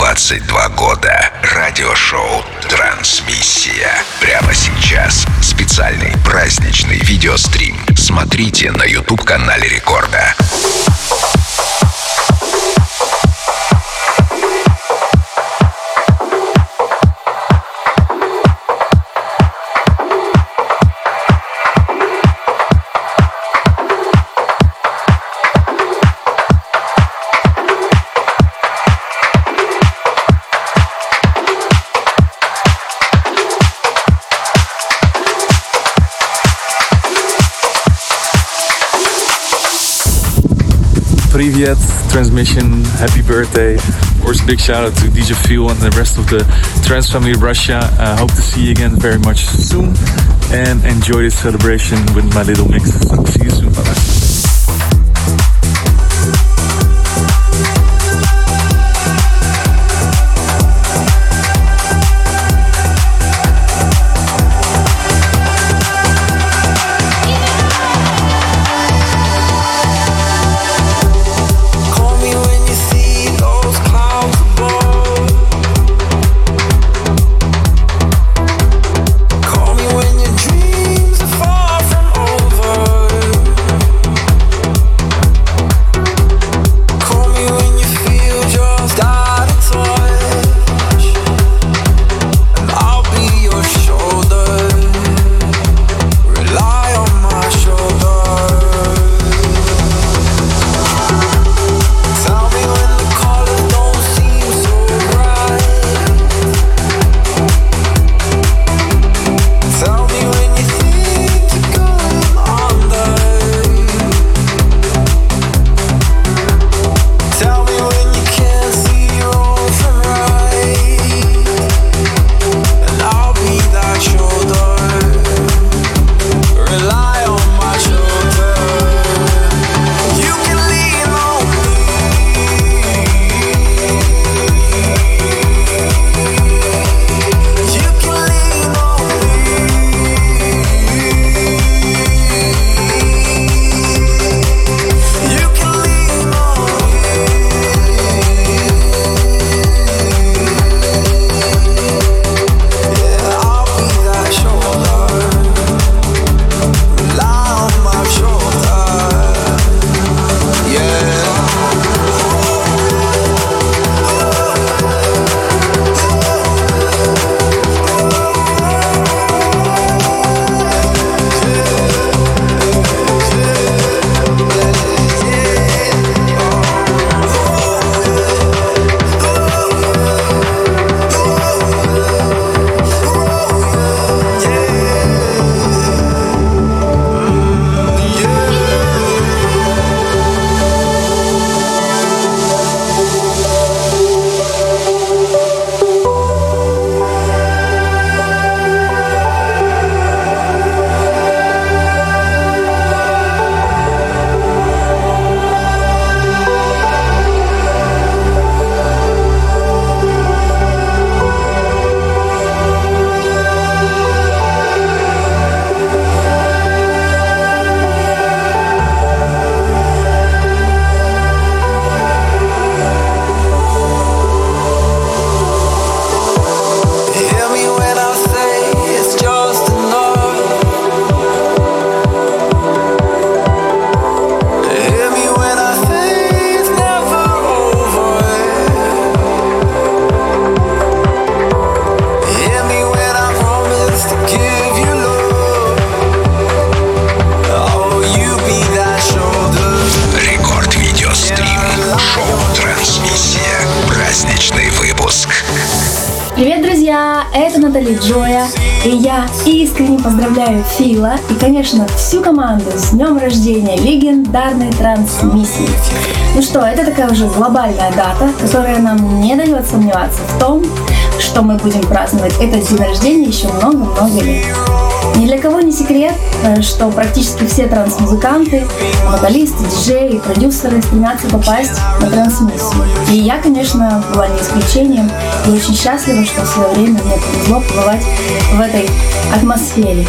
22 года. Радиошоу «Трансмиссия». Прямо сейчас специальный праздничный видеострим. Смотрите на YouTube-канале Рекорда. Privyet, Transmission, Happy Birthday. Of course, big shout out to DJ Fuel and the rest of the Trans Family Russia. I uh, hope to see you again very much soon and enjoy this celebration with my little mix. See you soon. Bye bye. Поздравляю Фила и, конечно, всю команду с днем рождения легендарной трансмиссии. Ну что, это такая уже глобальная дата, которая нам не дает сомневаться в том, что мы будем праздновать этот день рождения еще много-много лет. Ни для кого не секрет, э, что практически все трансмузыканты, вокалисты, диджеи, продюсеры стремятся попасть на трансмиссию. И я, конечно, была не исключением и очень счастлива, что в свое время мне повезло побывать в этой атмосфере.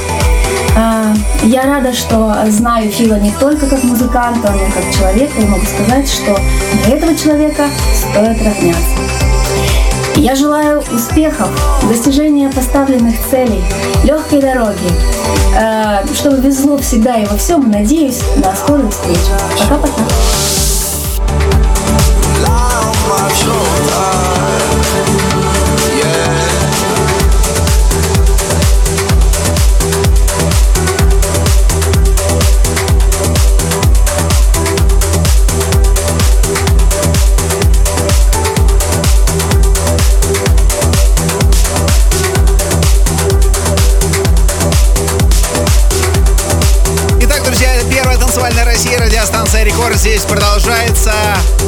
А, я рада, что знаю Фила не только как музыканта, но и как человека, и могу сказать, что на этого человека стоит равняться. Я желаю успехов, достижения поставленных целей, легкой дороги, э, чтобы везло всегда и во всем. Надеюсь на скорую встречу. Пока-пока. sure. Радиостанция Рекорд. Здесь продолжается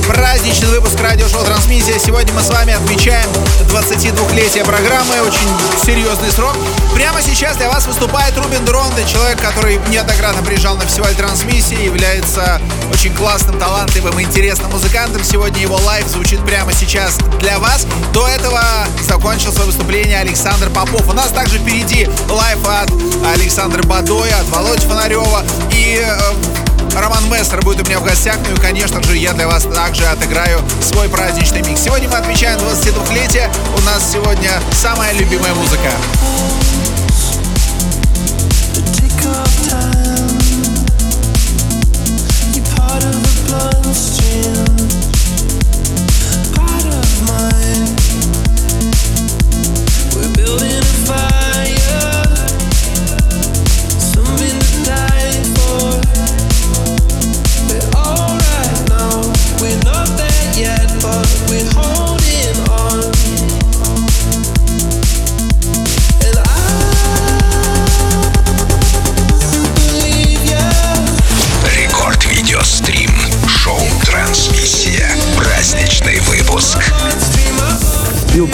праздничный выпуск радиошоу «Trancemission». Сегодня мы с вами отмечаем 22-летие программы. Очень серьезный срок. Прямо сейчас для вас выступает Ruben de Ronde, человек, который неоднократно приезжал на фестиваль «Trancemission», является очень классным, талантливым и интересным музыкантом. Сегодня его лайв звучит прямо сейчас для вас. До этого закончил свое выступление Александр Попов. У нас также впереди лайв от Александра Бадоя, от Володи Фонарева и э, Роман Мессер будет у меня в гостях. Ну и, конечно же, я для вас также отыграю свой праздничный микс. Сегодня мы отмечаем 22-летие. У нас сегодня самая любимая музыка. Ил,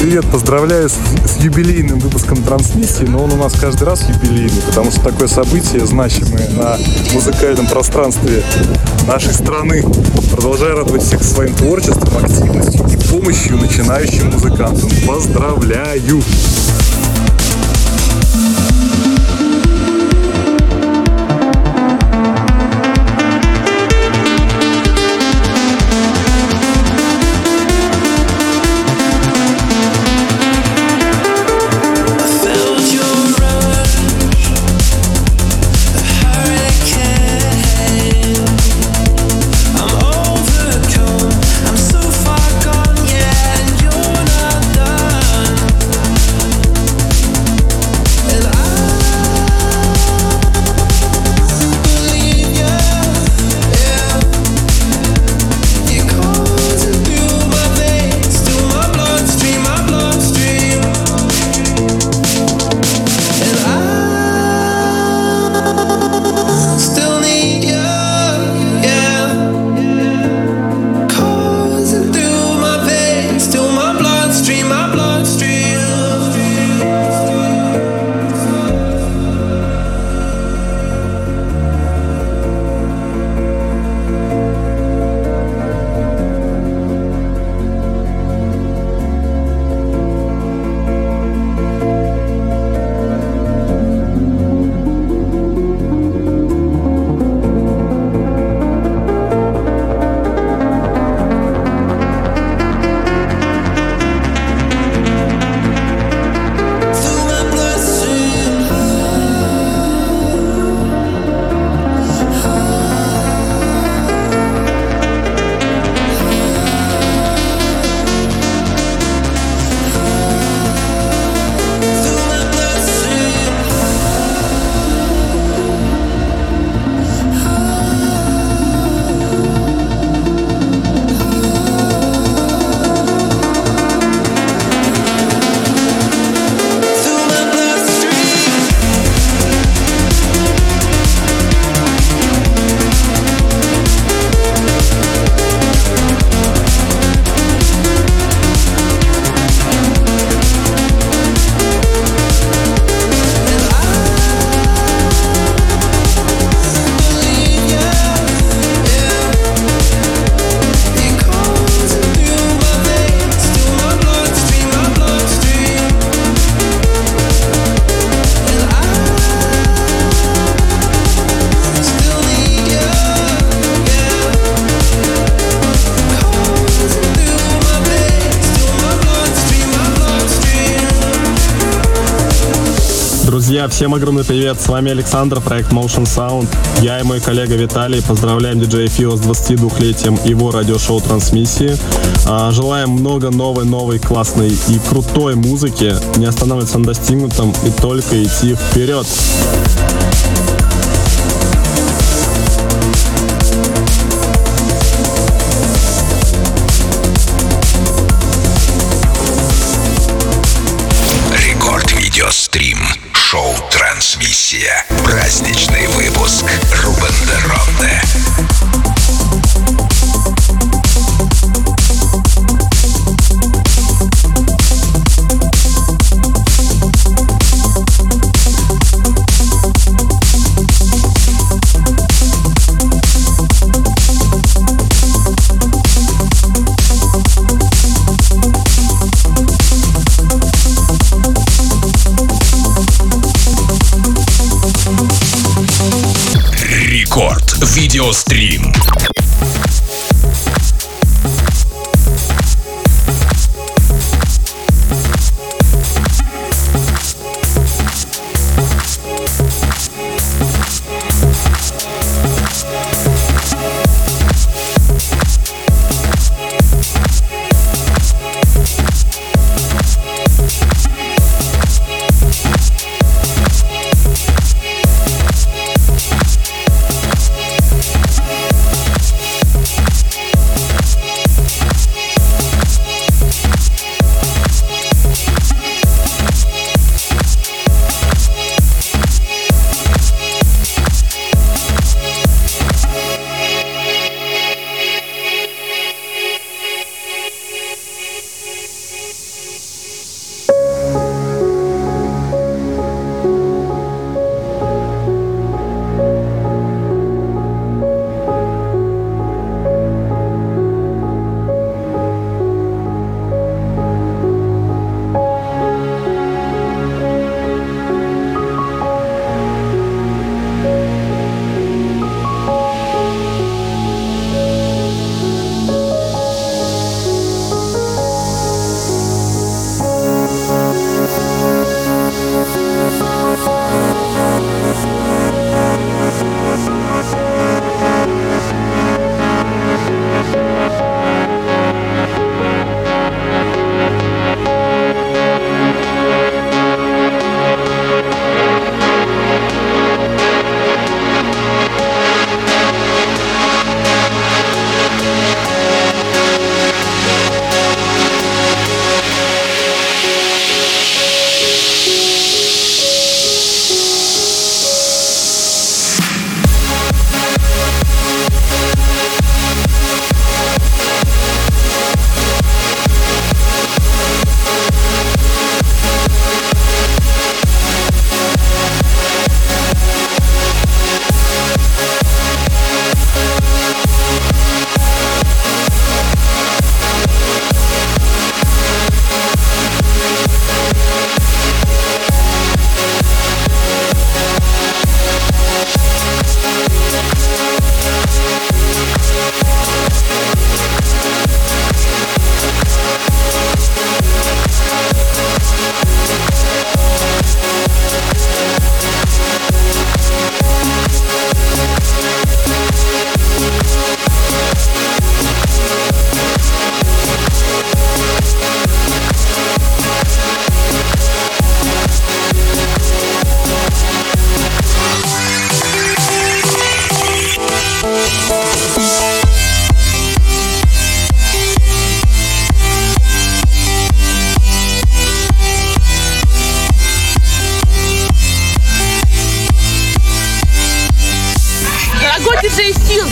привет, поздравляю с, с юбилейным выпуском трансмиссии, но он у нас каждый раз юбилейный, потому что такое событие значимое на музыкальном пространстве нашей страны. Продолжаю радовать всех своим творчеством, активностью и помощью начинающим музыкантам. Поздравляю! Всем огромный привет. С вами Александр, проект Motion Sound. Я и мой коллега Виталий поздравляем диджея Фио с 22-летием его радиошоу трансмиссии. А, желаем много новой, новой, классной и крутой музыки. Не останавливаться на достигнутом и только идти вперед.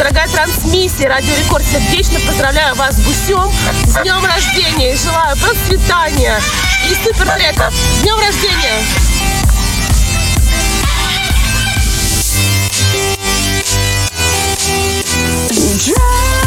Дорогая трансмиссия, Радио Рекорд, сердечно поздравляю вас с гусем, с днем рождения желаю процветания и супер треков. С днем рождения! That's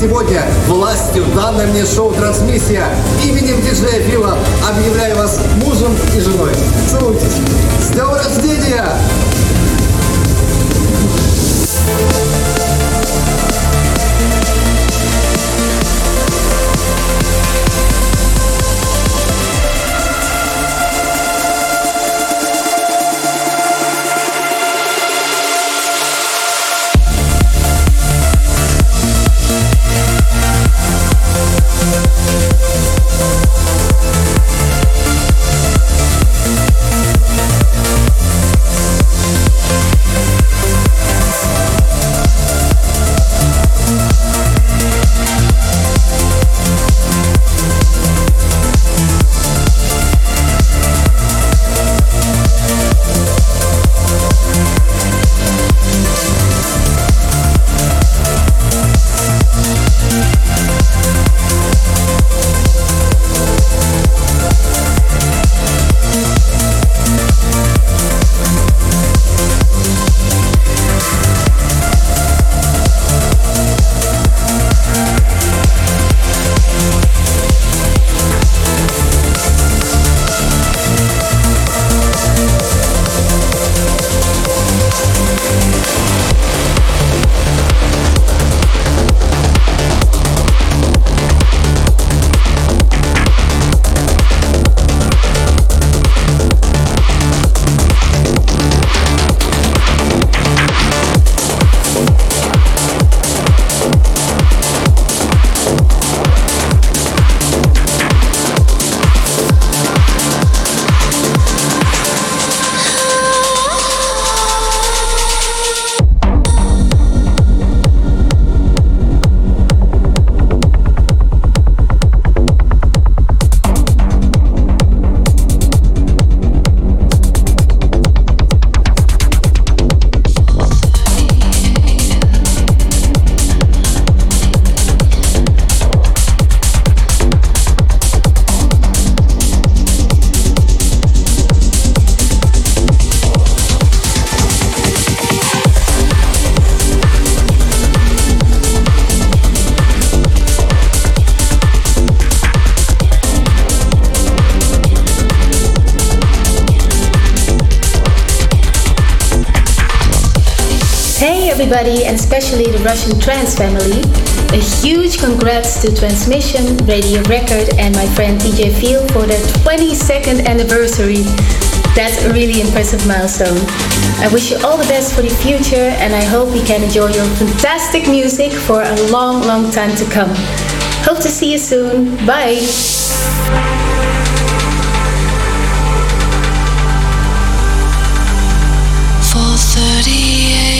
сегодня властью данной мне шоу «Трансмиссия» именем диджея everybody, and especially the Russian trans family, a huge congrats to Transmission, Radio Record, and my friend DJ Feel for their 22nd anniversary. That's a really impressive milestone. I wish you all the best for the future, and I hope you can enjoy your fantastic music for a long, long time to come. Hope to see you soon. Bye. 38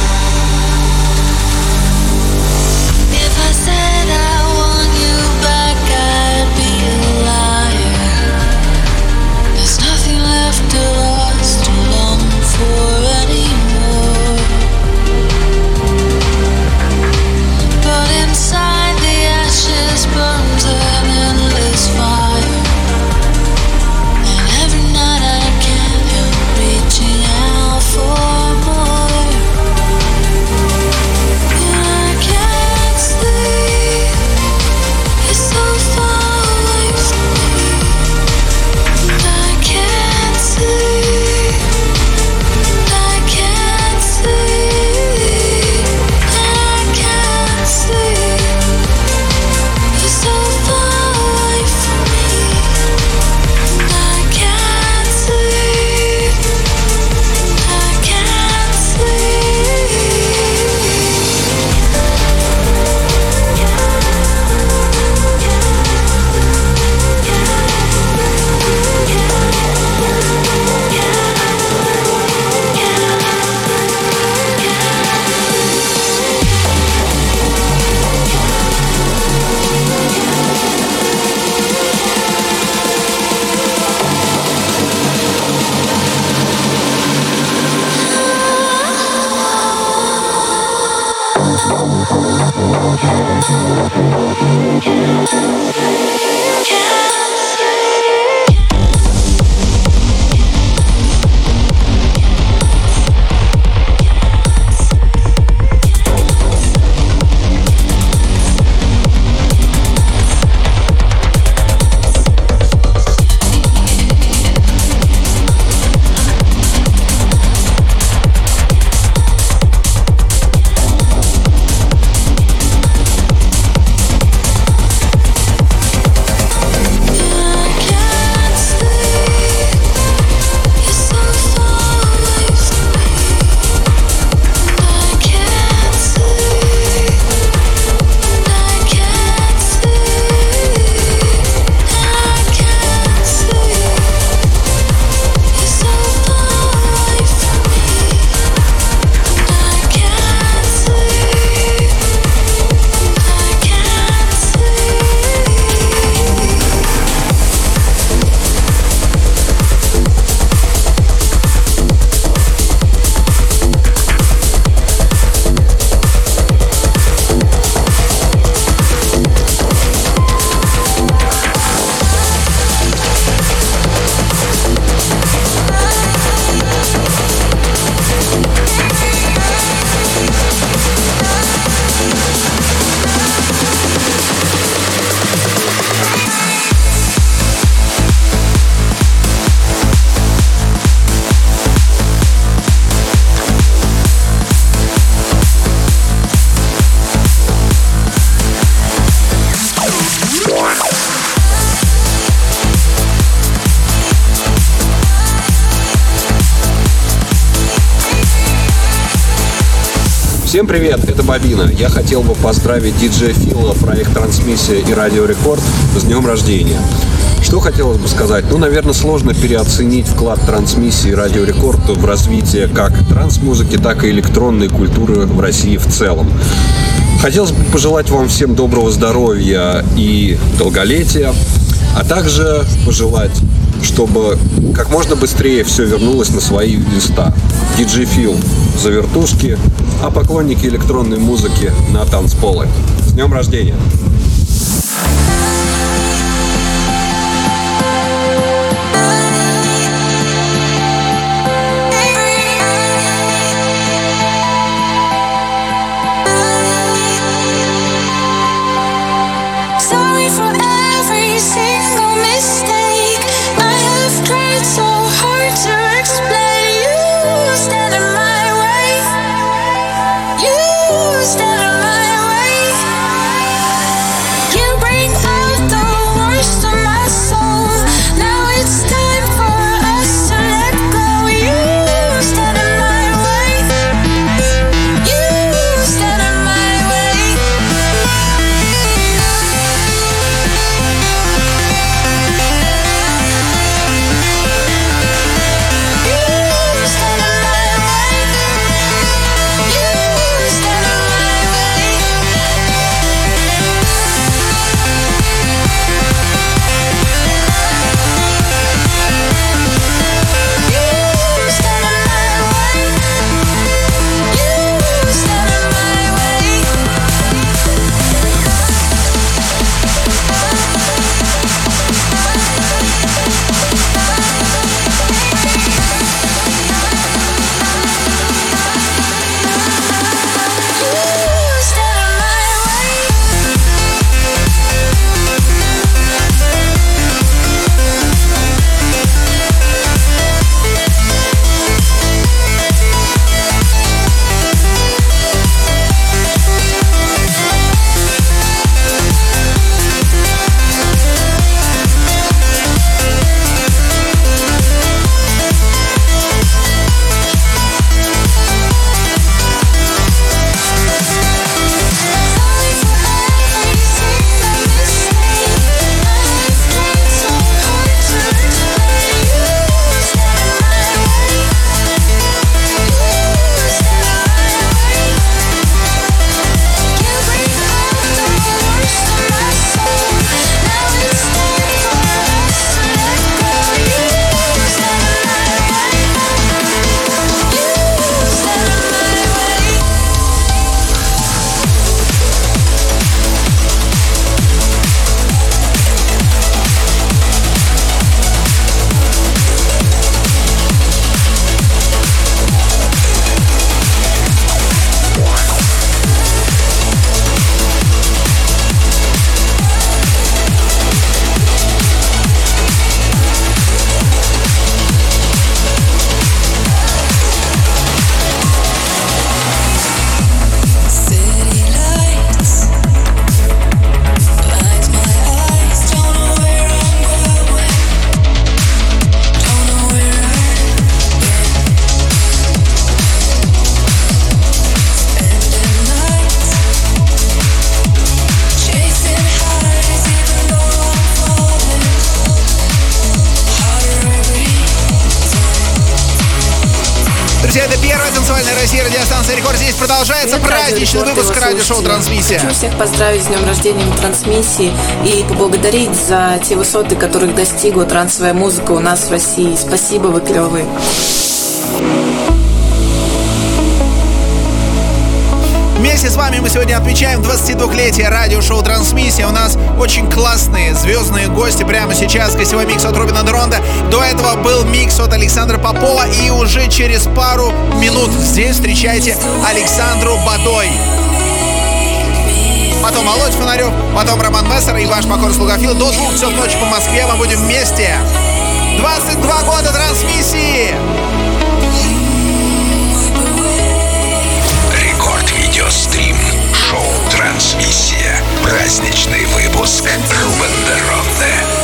Всем привет, это Бабина. Я хотел бы поздравить диджея Фила, проект «Трансмиссия» и «Радио Рекорд» с днем рождения. Что хотелось бы сказать? Ну, наверное, сложно переоценить вклад трансмиссии «Радио Рекорд» в развитие как транс-музыки, так и электронной культуры в России в целом. Хотелось бы пожелать вам всем доброго здоровья и долголетия, а также пожелать чтобы как можно быстрее все вернулось на свои места. Фил за вертушки, а поклонники электронной музыки на танцполы. С днем рождения! Праздничный выпуск радиошоу «Трансмиссия». Хочу всех поздравить с днем рождения трансмиссии и поблагодарить за те высоты, которых достигла трансовая музыка у нас в России. Спасибо, вы клевые. Вместе с вами мы сегодня отмечаем 22-летие радиошоу «Трансмиссия». У нас очень классные звездные гости прямо сейчас. Гостевой микс от Рубина Дронда. До этого был микс от Александра Попова. И уже через пару минут здесь встречайте Александру Бадой. Потом Володь Фонарев, потом Роман Мессер и ваш покорный слугафил. До двух часов ночи по Москве мы будем вместе. 22 года трансмиссии! Трансмиссия. Праздничный выпуск Рубен Деротте.